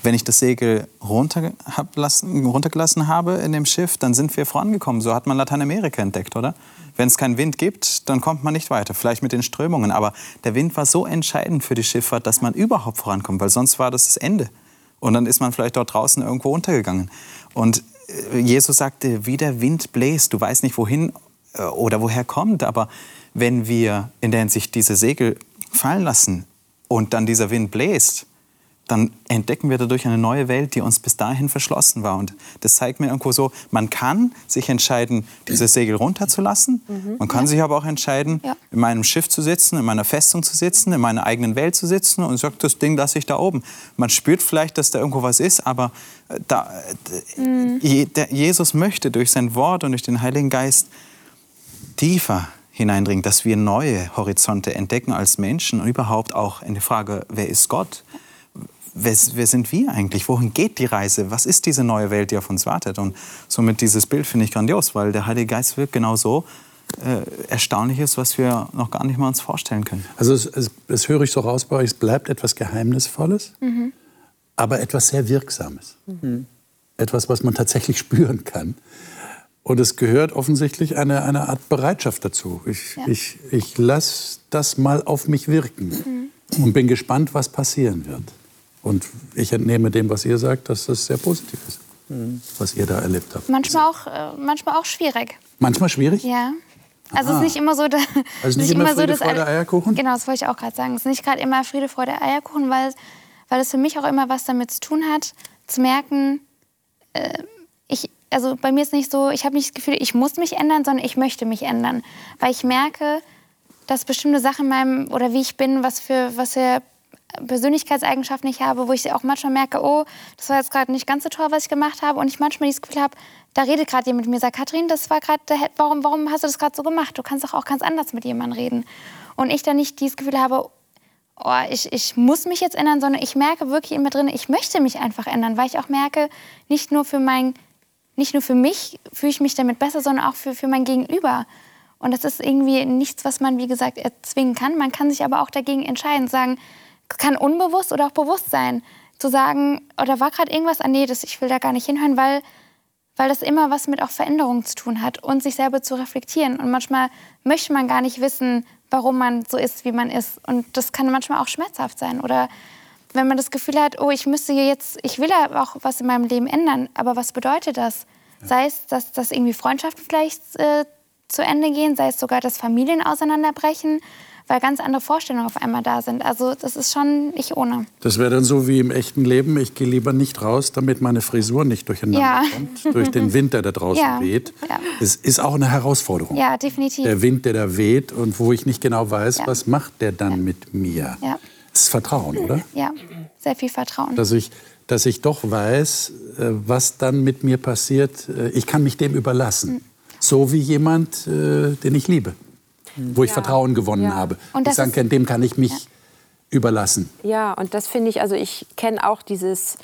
Wenn ich das Segel runter hab lassen, runtergelassen habe in dem Schiff, dann sind wir vorangekommen. So hat man Lateinamerika entdeckt, oder? Wenn es keinen Wind gibt, dann kommt man nicht weiter. Vielleicht mit den Strömungen. Aber der Wind war so entscheidend für die Schifffahrt, dass man überhaupt vorankommt, weil sonst war das das Ende. Und dann ist man vielleicht dort draußen irgendwo untergegangen. Und äh, Jesus sagte, wie der Wind bläst, du weißt nicht wohin äh, oder woher kommt, aber wenn wir in der Hinsicht diese Segel fallen lassen und dann dieser Wind bläst, dann entdecken wir dadurch eine neue Welt, die uns bis dahin verschlossen war. Und das zeigt mir irgendwo so, man kann sich entscheiden, diese Segel runterzulassen. Man kann sich aber auch entscheiden, Ja. in meinem Schiff zu sitzen, in meiner Festung zu sitzen, in meiner eigenen Welt zu sitzen und sagt, das Ding lasse ich da oben. Man spürt vielleicht, dass da irgendwo was ist, aber äh, da, äh, der, Jesus möchte durch sein Wort und durch den Heiligen Geist tiefer hineindringen, dass wir neue Horizonte entdecken als Menschen und überhaupt auch in die Frage, wer ist Gott? Wer, wer sind wir eigentlich? Wohin geht die Reise? Was ist diese neue Welt, die auf uns wartet? Und somit dieses Bild finde ich grandios, weil der Heilige Geist wirkt genau so äh, Erstaunliches, was wir noch gar nicht mal uns vorstellen können. Also es, es, das höre ich so raus bei euch, es bleibt etwas Geheimnisvolles, aber etwas sehr Wirksames. Etwas, was man tatsächlich spüren kann. Und es gehört offensichtlich eine, eine Art Bereitschaft dazu. Ich, ich, ich lasse das mal auf mich wirken und bin gespannt, was passieren wird. Und ich entnehme dem, was ihr sagt, dass das sehr positiv ist, was ihr da erlebt habt. Manchmal auch, äh, manchmal auch schwierig. Manchmal schwierig? Ja. Also es ist nicht immer so, dass, Also nicht immer Friede, Freude, alle- Eierkuchen? Genau, das wollte ich auch gerade sagen. Es ist nicht gerade immer Friede, Freude, Eierkuchen, weil, weil es für mich auch immer was damit zu tun hat, zu merken, äh, also bei mir ist nicht so, ich habe nicht das Gefühl, ich muss mich ändern, sondern ich möchte mich ändern. Weil ich merke, dass bestimmte Sachen in meinem, oder wie ich bin, was für, was für Persönlichkeitseigenschaften ich habe, wo ich auch manchmal merke, oh, das war jetzt gerade nicht ganz so toll, was ich gemacht habe. Und ich manchmal dieses Gefühl habe, da redet gerade jemand mit mir, sagt, Katrin, das war gerade, warum, warum hast du das gerade so gemacht? Du kannst doch auch ganz anders mit jemandem reden. Und ich dann nicht dieses Gefühl habe, oh, ich, ich muss mich jetzt ändern, sondern ich merke wirklich in mir drin, ich möchte mich einfach ändern, weil ich auch merke, nicht nur für mein, nicht nur für mich fühle ich mich damit besser, sondern auch für, für mein Gegenüber. Und das ist irgendwie nichts, was man, wie gesagt, erzwingen kann. Man kann sich aber auch dagegen entscheiden, sagen, kann unbewusst oder auch bewusst sein, zu sagen, oder war gerade irgendwas, ah nee, das, ich will da gar nicht hinhören, weil, weil das immer was mit auch Veränderung zu tun hat und sich selber zu reflektieren. Und manchmal möchte man gar nicht wissen, warum man so ist, wie man ist. Und das kann manchmal auch schmerzhaft sein. Oder wenn man das Gefühl hat, oh, ich müsste hier jetzt, ich will ja auch was in meinem Leben ändern, aber was bedeutet das? Sei es, dass, dass irgendwie Freundschaften vielleicht äh, zu Ende gehen, sei es sogar, dass Familien auseinanderbrechen, weil ganz andere Vorstellungen auf einmal da sind. Also das ist schon nicht ohne. Das wäre dann so wie im echten Leben. Ich gehe lieber nicht raus, damit meine Frisur nicht durcheinander Ja. kommt. Durch den Wind, der da draußen Ja. weht. Ja. Es ist auch eine Herausforderung. Ja, definitiv. Der Wind, der da weht und wo ich nicht genau weiß, was macht der dann mit mir. Ja. Das ist Vertrauen, oder? Ja, sehr viel Vertrauen. Dass ich, dass ich doch weiß, äh, was dann mit mir passiert. Äh, Ich kann mich dem überlassen. Mhm. So wie jemand, äh, den ich liebe. Wo ich Vertrauen gewonnen Ja. habe. Und ich sage, dem kann ich mich überlassen. Ja, und das finde ich, also ich kenne auch dieses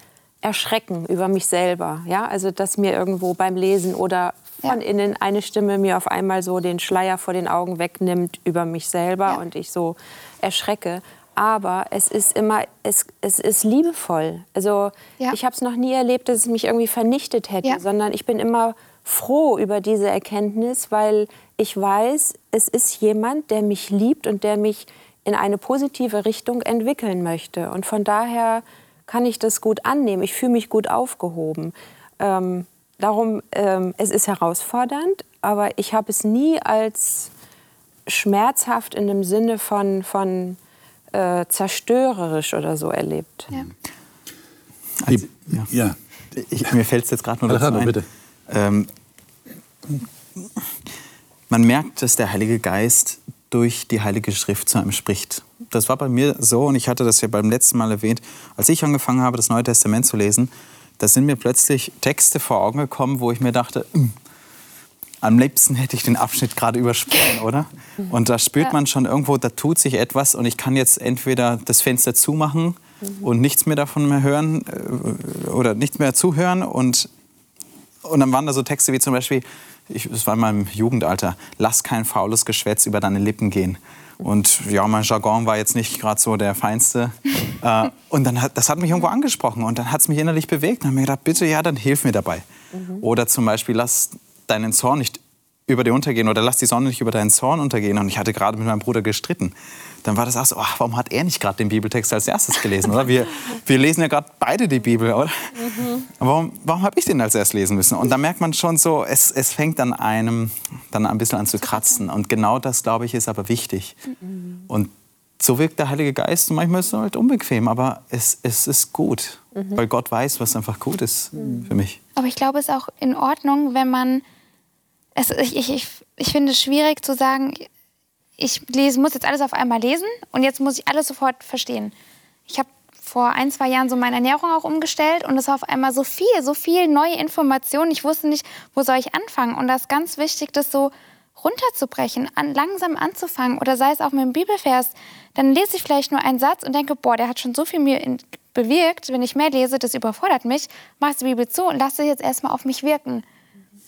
Erschrecken über mich selber. Ja, also dass mir irgendwo beim Lesen oder von Ja. innen eine Stimme mir auf einmal so den Schleier vor den Augen wegnimmt über mich selber Ja. und ich so erschrecke. Aber es ist immer, es, es ist liebevoll. Also Ja. ich habe es noch nie erlebt, dass es mich irgendwie vernichtet hätte, Ja. sondern ich bin immer froh über diese Erkenntnis, weil ich weiß, es ist jemand, der mich liebt und der mich in eine positive Richtung entwickeln möchte. Und von daher kann ich das gut annehmen. Ich fühle mich gut aufgehoben. Ähm, darum, ähm, es ist herausfordernd, aber ich habe es nie als schmerzhaft in dem Sinne von, von äh, zerstörerisch oder so erlebt. Ja. Die, ja. Ich, mir fällt es jetzt gerade nur dazu ein. bitte. Ähm, man merkt, dass der Heilige Geist durch die Heilige Schrift zu einem spricht. Das war bei mir so und ich hatte das ja beim letzten Mal erwähnt, als ich angefangen habe, das Neue Testament zu lesen, da sind mir plötzlich Texte vor Augen gekommen, wo ich mir dachte, "Hm, am liebsten hätte ich den Abschnitt gerade übersprungen, oder? Und da spürt man schon irgendwo, da tut sich etwas und ich kann jetzt entweder das Fenster zumachen und nichts mehr davon mehr hören äh, oder nichts mehr zuhören und und dann waren da so Texte wie zum Beispiel, ich, das war in meinem Jugendalter, lass kein faules Geschwätz über deine Lippen gehen. Und ja, mein Jargon war jetzt nicht gerade so der feinste. äh, und dann hat, das hat mich irgendwo angesprochen und dann hat es mich innerlich bewegt. Dann habe ich mir gedacht, bitte, ja, dann hilf mir dabei. Oder zum Beispiel, lass deinen Zorn nicht über dir untergehen oder lass die Sonne nicht über deinen Zorn untergehen. Und ich hatte gerade mit meinem Bruder gestritten. Dann war das auch so, ach, warum hat er nicht gerade den Bibeltext als erstes gelesen? Oder? Wir, wir lesen ja gerade beide die Bibel, oder? Aber warum, warum habe ich den als erstes lesen müssen? Und da merkt man schon so, es, es fängt an einem dann ein bisschen an zu kratzen. Und genau das, glaube ich, ist aber wichtig. Und so wirkt der Heilige Geist und manchmal ist es halt unbequem, aber es, es ist gut, weil Gott weiß, was einfach gut ist für mich. Aber ich glaube, es ist auch in Ordnung, wenn man. Es, ich, ich, ich, finde es schwierig zu sagen, ich lese, muss jetzt alles auf einmal lesen und jetzt muss ich alles sofort verstehen. Ich habe vor ein, zwei Jahren so meine Ernährung auch umgestellt und es war auf einmal so viel, so viel neue Informationen. Ich wusste nicht, wo soll ich anfangen. Und das ist ganz wichtig, das so runterzubrechen, an, langsam anzufangen oder sei es auch mit dem Bibelvers. Dann lese ich vielleicht nur einen Satz und denke, boah, der hat schon so viel mir in, bewirkt. Wenn ich mehr lese, das überfordert mich. Mach die Bibel zu und lasse jetzt erstmal auf mich wirken.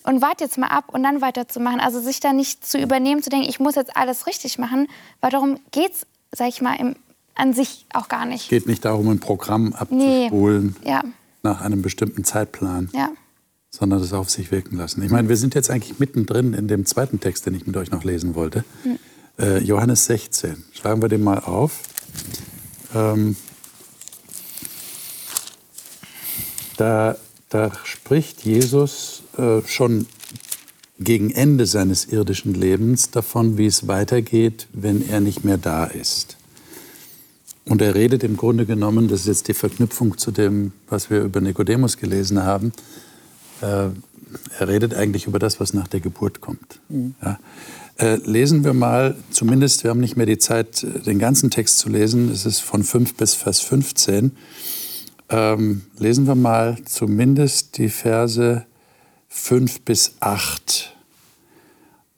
Und warte jetzt mal ab und dann weiterzumachen. Also sich da nicht zu übernehmen, zu denken, ich muss jetzt alles richtig machen, weil darum geht es, sag ich mal, im, an sich auch gar nicht. geht nicht darum, ein Programm Nee. abzuspulen Ja, nach einem bestimmten Zeitplan, ja. sondern das auf sich wirken lassen. Ich meine, wir sind jetzt eigentlich mittendrin in dem zweiten Text, den ich mit euch noch lesen wollte. Äh, Johannes 16. Schlagen wir den mal auf. Ähm, da, da spricht Jesus äh, schon gegen Ende seines irdischen Lebens davon, wie es weitergeht, wenn er nicht mehr da ist. Und er redet im Grunde genommen, das ist jetzt die Verknüpfung zu dem, was wir über Nikodemus gelesen haben, äh, er redet eigentlich über das, was nach der Geburt kommt. Ja. Äh, lesen wir mal, zumindest, wir haben nicht mehr die Zeit, den ganzen Text zu lesen, es ist von 5 bis Vers 15. Ähm, lesen wir mal zumindest die Verse 5 bis 8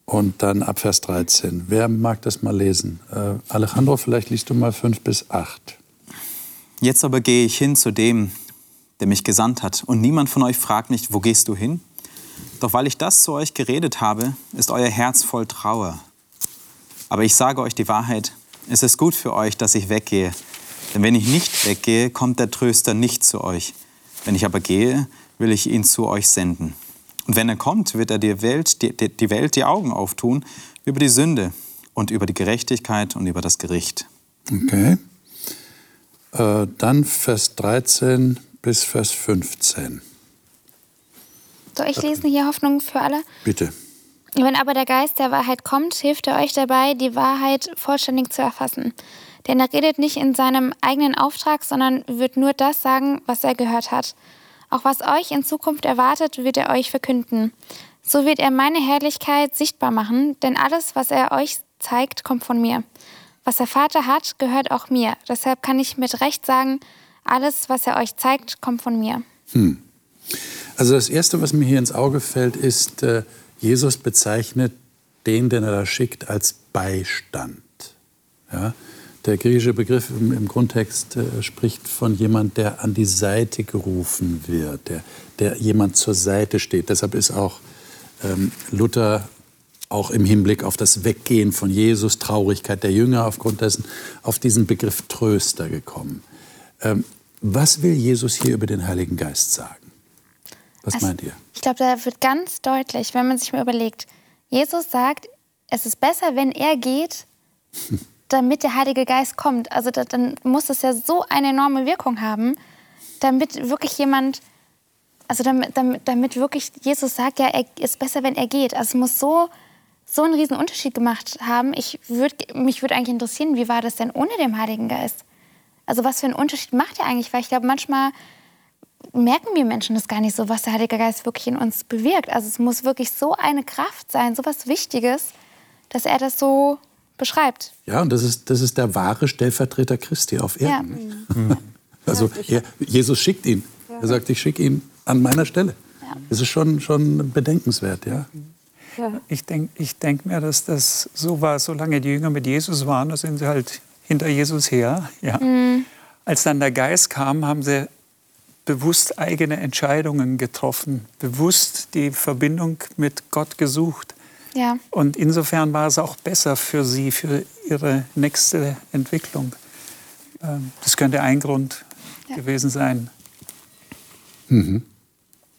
und dann ab Vers 13. Wer mag das mal lesen? Äh, Alejandro, vielleicht liest du mal 5 bis 8. Jetzt aber gehe ich hin zu dem, der mich gesandt hat. Und niemand von euch fragt mich, wo gehst du hin? Doch weil ich das zu euch geredet habe, ist euer Herz voll Trauer. Aber ich sage euch die Wahrheit, es ist gut für euch, dass ich weggehe. Denn wenn ich nicht weggehe, kommt der Tröster nicht zu euch. Wenn ich aber gehe, will ich ihn zu euch senden. Und wenn er kommt, wird er die Welt die, die, die Welt die Augen auftun über die Sünde und über die Gerechtigkeit und über das Gericht. Okay. Äh, dann Vers 13 bis Vers 15. Soll ich lesen hier Hoffnung für alle? Bitte. Wenn aber der Geist der Wahrheit kommt, hilft er euch dabei, die Wahrheit vollständig zu erfassen. Denn er redet nicht in seinem eigenen Auftrag, sondern wird nur das sagen, was er gehört hat. Auch was euch in Zukunft erwartet, wird er euch verkünden. So wird er meine Herrlichkeit sichtbar machen, denn alles, was er euch zeigt, kommt von mir. Was der Vater hat, gehört auch mir. Deshalb kann ich mit Recht sagen, alles, was er euch zeigt, kommt von mir. Also das Erste, was mir hier ins Auge fällt, ist, äh, Jesus bezeichnet den, den er da schickt, als Beistand. Ja? Der griechische Begriff im, im Grundtext äh, spricht von jemand, der an die Seite gerufen wird, der, der jemand zur Seite steht. Deshalb ist auch ähm, Luther auch im Hinblick auf das Weggehen von Jesus, Traurigkeit der Jünger aufgrund dessen, auf diesen Begriff Tröster gekommen. Ähm, was will Jesus hier über den Heiligen Geist sagen? Was Also, meint ihr? Ich glaube, da wird ganz deutlich, wenn man sich mal überlegt, Jesus sagt, es ist besser, wenn er geht, damit der Heilige Geist kommt. Also da, dann muss es ja so eine enorme Wirkung haben, damit wirklich jemand, also damit, damit, damit wirklich Jesus sagt, ja, er ist besser, wenn er geht. Also es muss so, so einen riesen Unterschied gemacht haben. Ich würd, mich würde eigentlich interessieren, wie war das denn ohne den Heiligen Geist? Also was für einen Unterschied macht er eigentlich? Weil ich glaube, manchmal merken wir Menschen das gar nicht so, was der Heilige Geist wirklich in uns bewirkt. Also es muss wirklich so eine Kraft sein, so was Wichtiges, dass er das so beschreibt. Ja, und das ist, das ist der wahre Stellvertreter Christi auf Ja. Erden. Also er, Jesus schickt ihn. Er sagt, ich schicke ihn an meiner Stelle. Das ist schon, schon bedenkenswert, ja. Ich denke ich denk mir, dass das so war, solange die Jünger mit Jesus waren, da sind sie halt hinter Jesus her. Ja. Als dann der Geist kam, haben sie bewusst eigene Entscheidungen getroffen, bewusst die Verbindung mit Gott gesucht. Ja. Und insofern war es auch besser für sie, für ihre nächste Entwicklung. Ähm, Das könnte ein Grund gewesen sein.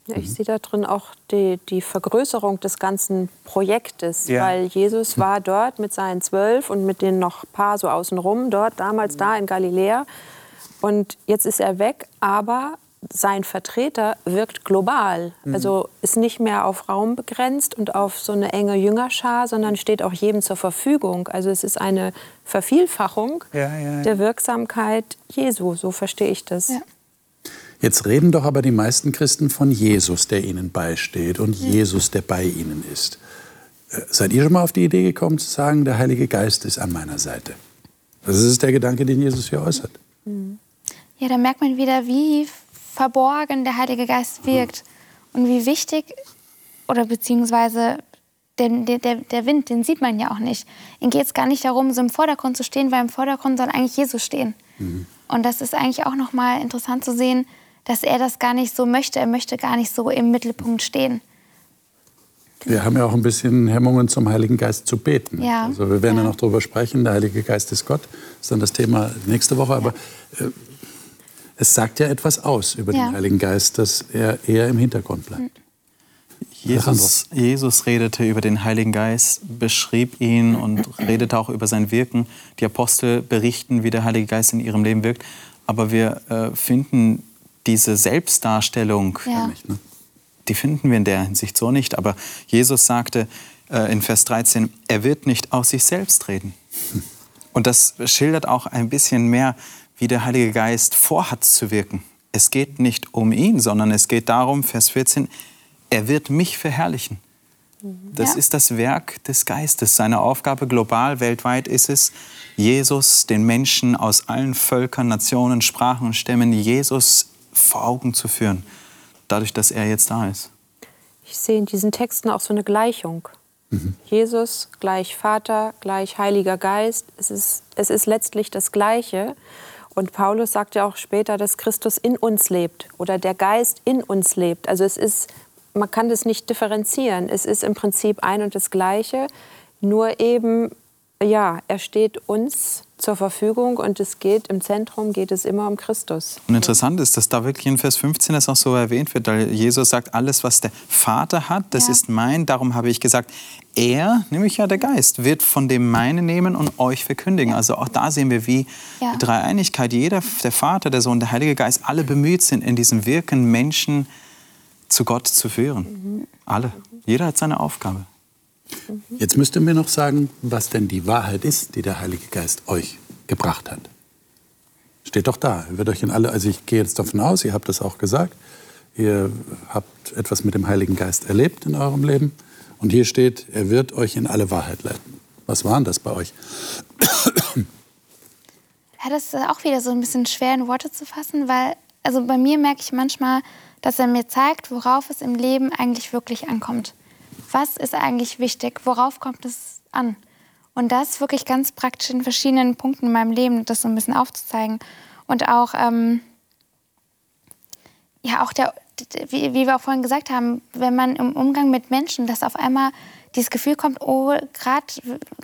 Ja, ich sehe da drin auch die, die Vergrößerung des ganzen Projektes, Ja. weil Jesus war dort mit seinen zwölf und mit den noch paar so außenrum, dort damals da in Galiläa. Und jetzt ist er weg, aber sein Vertreter wirkt global. Also ist nicht mehr auf Raum begrenzt und auf so eine enge Jüngerschar, sondern steht auch jedem zur Verfügung. Also es ist eine Vervielfachung Ja, ja, ja. der Wirksamkeit Jesu, so verstehe ich das. Ja. Jetzt reden doch aber die meisten Christen von Jesus, der ihnen beisteht und Jesus, der bei ihnen ist. Äh, Seid ihr schon mal auf die Idee gekommen zu sagen, der Heilige Geist ist an meiner Seite? Das ist der Gedanke, den Jesus hier äußert. Ja, da merkt man wieder, wie verborgen der Heilige Geist wirkt und wie wichtig oder beziehungsweise den, der, der, Wind, den sieht man ja auch nicht. Ihm geht es gar nicht darum, so im Vordergrund zu stehen, weil im Vordergrund soll eigentlich Jesus stehen. Und das ist eigentlich auch nochmal interessant zu sehen, dass er das gar nicht so möchte. Er möchte gar nicht so im Mittelpunkt stehen. Wir haben ja auch ein bisschen Hemmungen zum Heiligen Geist zu beten. Ja. Also wir werden ja. Ja. noch darüber sprechen. Der Heilige Geist ist Gott. Das ist dann das Thema nächste Woche. Aber äh, es sagt ja etwas aus über Ja. den Heiligen Geist, dass er eher im Hintergrund bleibt. Jesus, Jesus redete über den Heiligen Geist, beschrieb ihn und redete auch über sein Wirken. Die Apostel berichten, wie der Heilige Geist in ihrem Leben wirkt. Aber wir äh, finden diese Selbstdarstellung, Ja. Ne? die finden wir in der Hinsicht so nicht. Aber Jesus sagte äh, in Vers 13, er wird nicht aus sich selbst reden. Und das schildert auch ein bisschen mehr, wie der Heilige Geist vorhat zu wirken. Es geht nicht um ihn, sondern es geht darum, Vers 14, er wird mich verherrlichen. Das Ja. ist das Werk des Geistes. Seine Aufgabe global, weltweit ist es, Jesus, den Menschen aus allen Völkern, Nationen, Sprachen und Stämmen, Jesus vor Augen zu führen, dadurch, dass er jetzt da ist. Ich sehe in diesen Texten auch so eine Gleichung. Jesus gleich Vater, gleich Heiliger Geist. Es ist, es ist letztlich das Gleiche. Und Paulus sagt ja auch später, dass Christus in uns lebt oder der Geist in uns lebt. Also es ist, man kann das nicht differenzieren. Es ist im Prinzip ein und das Gleiche, nur eben, ja, er steht uns zur Verfügung und es geht im Zentrum, geht es immer um Christus. Und interessant ist, dass da wirklich in Vers 15 das auch so erwähnt wird, weil Jesus sagt, alles, was der Vater hat, das Ja. ist mein. Darum habe ich gesagt, er, nämlich ja der Geist, wird von dem meine nehmen und euch verkündigen. Also auch da sehen wir, wie Ja. die Dreieinigkeit, jeder, der Vater, der Sohn, der Heilige Geist, alle bemüht sind, in diesem Wirken Menschen zu Gott zu führen. Alle. Jeder hat seine Aufgabe. Jetzt müsst ihr mir noch sagen, was denn die Wahrheit ist, die der Heilige Geist euch gebracht hat. Steht doch da. Wird euch in alle, also ich gehe jetzt davon aus, ihr habt das auch gesagt, ihr habt etwas mit dem Heiligen Geist erlebt in eurem Leben. Und hier steht, er wird euch in alle Wahrheit leiten. Was waren das bei euch? Ja, das ist auch wieder so ein bisschen schwer in Worte zu fassen, weil, also bei mir merke ich manchmal, dass er mir zeigt, worauf es im Leben eigentlich wirklich ankommt. Was ist eigentlich wichtig? Worauf kommt es an? Und das wirklich ganz praktisch in verschiedenen Punkten in meinem Leben, das so ein bisschen aufzuzeigen. Und auch, ähm, ja, auch der, wie, wie wir auch vorhin gesagt haben, wenn man im Umgang mit Menschen, dass auf einmal dieses Gefühl kommt, oh, gerade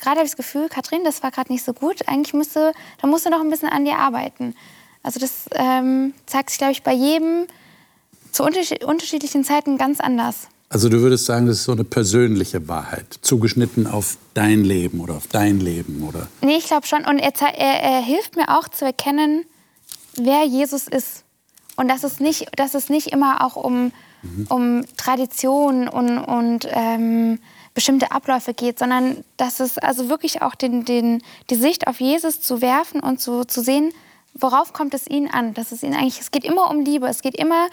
habe ich das Gefühl, Katrin, das war gerade nicht so gut. Eigentlich müsste, da musst du noch ein bisschen an dir arbeiten. Also das ähm, zeigt sich, glaube ich, bei jedem zu unterschiedlichen Zeiten ganz anders. Also du würdest sagen, das ist so eine persönliche Wahrheit, zugeschnitten auf dein Leben oder auf dein Leben, oder? Nee, ich glaube schon. Und er, er, er, hilft mir auch zu erkennen, wer Jesus ist. Und dass es nicht, dass es nicht immer auch um, mhm. um Tradition und, und ähm, bestimmte Abläufe geht, sondern dass es also wirklich auch den, den, die Sicht auf Jesus zu werfen und zu, zu sehen, worauf kommt es ihnen an. Dass es ihnen eigentlich, es geht immer um Liebe, es geht immer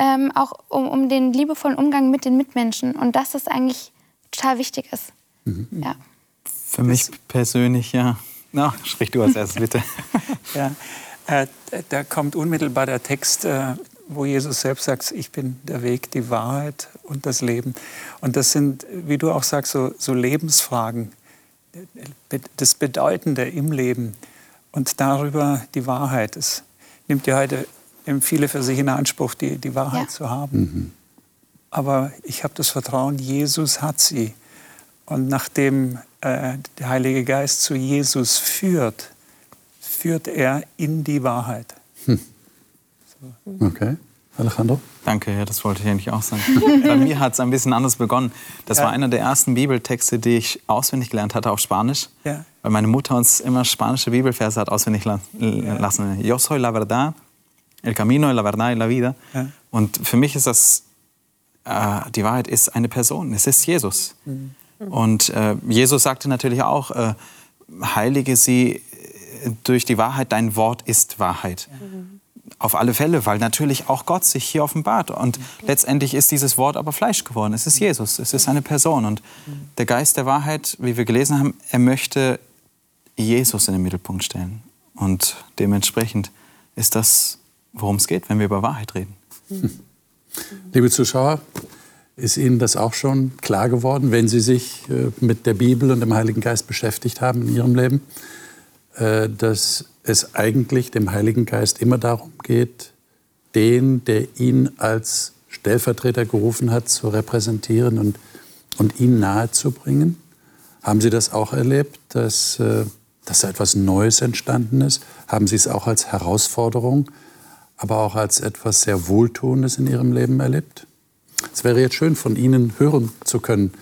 ähm, auch um, um den liebevollen Umgang mit den Mitmenschen und dass das eigentlich total wichtig ist. Mhm. Ja. Für mich persönlich, ja. Na, sprich du als erstes, bitte. ja, äh, da kommt unmittelbar der Text, äh, wo Jesus selbst sagt, ich bin der Weg, die Wahrheit und das Leben. Und das sind, wie du auch sagst, so, so Lebensfragen, das Bedeutende im Leben und darüber die Wahrheit. Es nimmt ja heute nehmen viele für sich in Anspruch, die, die Wahrheit ja. zu haben. Mhm. Aber ich habe das Vertrauen, Jesus hat sie. Und nachdem äh, der Heilige Geist zu Jesus führt, führt er in die Wahrheit. Hm. So. Okay. Alejandro? Danke, ja, das wollte ich eigentlich auch sagen. Bei mir hat es ein bisschen anders begonnen. Das ja. war einer der ersten Bibeltexte, die ich auswendig gelernt hatte auf Spanisch. Ja. Weil meine Mutter uns immer spanische Bibelverse hat auswendig lassen. Yo soy la verdad, El Camino, la Verdad y la Vida. Ja. Und für mich ist das, äh, die Wahrheit ist eine Person, es ist Jesus. Mhm. Und äh, Jesus sagte natürlich auch, äh, heilige sie äh, durch die Wahrheit, dein Wort ist Wahrheit. Mhm. Auf alle Fälle, weil natürlich auch Gott sich hier offenbart. Und mhm. letztendlich ist dieses Wort aber Fleisch geworden. Es ist Jesus, es ist eine Person. Und der Geist der Wahrheit, wie wir gelesen haben, er möchte Jesus in den Mittelpunkt stellen. Und dementsprechend ist das worum es geht, wenn wir über Wahrheit reden. Hm. Liebe Zuschauer, ist Ihnen das auch schon klar geworden, wenn Sie sich äh, mit der Bibel und dem Heiligen Geist beschäftigt haben in Ihrem Leben, äh, dass es eigentlich dem Heiligen Geist immer darum geht, den, der ihn als Stellvertreter gerufen hat, zu repräsentieren und, und ihn nahezubringen? Haben Sie das auch erlebt, dass, äh, dass da etwas Neues entstanden ist? Haben Sie es auch als Herausforderung aber auch als etwas sehr Wohltuendes in Ihrem Leben erlebt? Es wäre jetzt schön, von Ihnen hören zu können,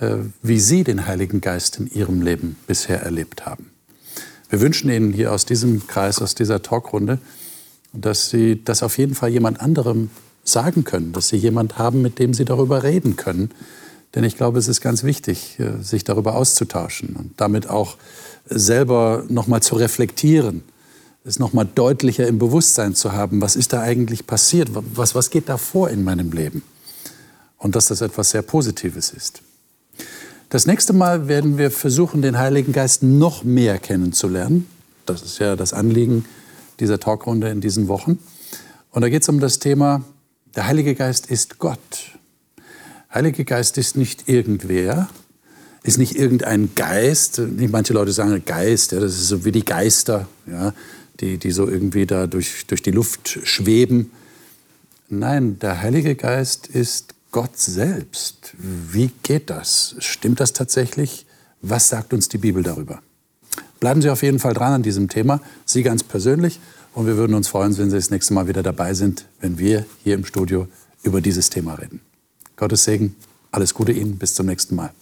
äh, wie Sie den Heiligen Geist in Ihrem Leben bisher erlebt haben. Wir wünschen Ihnen hier aus diesem Kreis, aus dieser Talkrunde, dass Sie das auf jeden Fall jemand anderem sagen können, dass Sie jemand haben, mit dem Sie darüber reden können. Denn ich glaube, es ist ganz wichtig, äh, sich darüber auszutauschen und damit auch selber noch mal zu reflektieren es noch mal deutlicher im Bewusstsein zu haben, was ist da eigentlich passiert, was, was geht da vor in meinem Leben. Und dass das etwas sehr Positives ist. Das nächste Mal werden wir versuchen, den Heiligen Geist noch mehr kennenzulernen. Das ist ja das Anliegen dieser Talkrunde in diesen Wochen. Und da geht es um das Thema, der Heilige Geist ist Gott. Heilige Geist ist nicht irgendwer, ist nicht irgendein Geist. Manche Leute sagen Geist, ja, das ist so wie die Geister. Ja die, die so irgendwie da durch, durch die Luft schweben. Nein, der Heilige Geist ist Gott selbst. Wie geht das? Stimmt das tatsächlich? Was sagt uns die Bibel darüber? Bleiben Sie auf jeden Fall dran an diesem Thema, Sie ganz persönlich. Und wir würden uns freuen, wenn Sie das nächste Mal wieder dabei sind, wenn wir hier im Studio über dieses Thema reden. Gottes Segen, alles Gute Ihnen, bis zum nächsten Mal.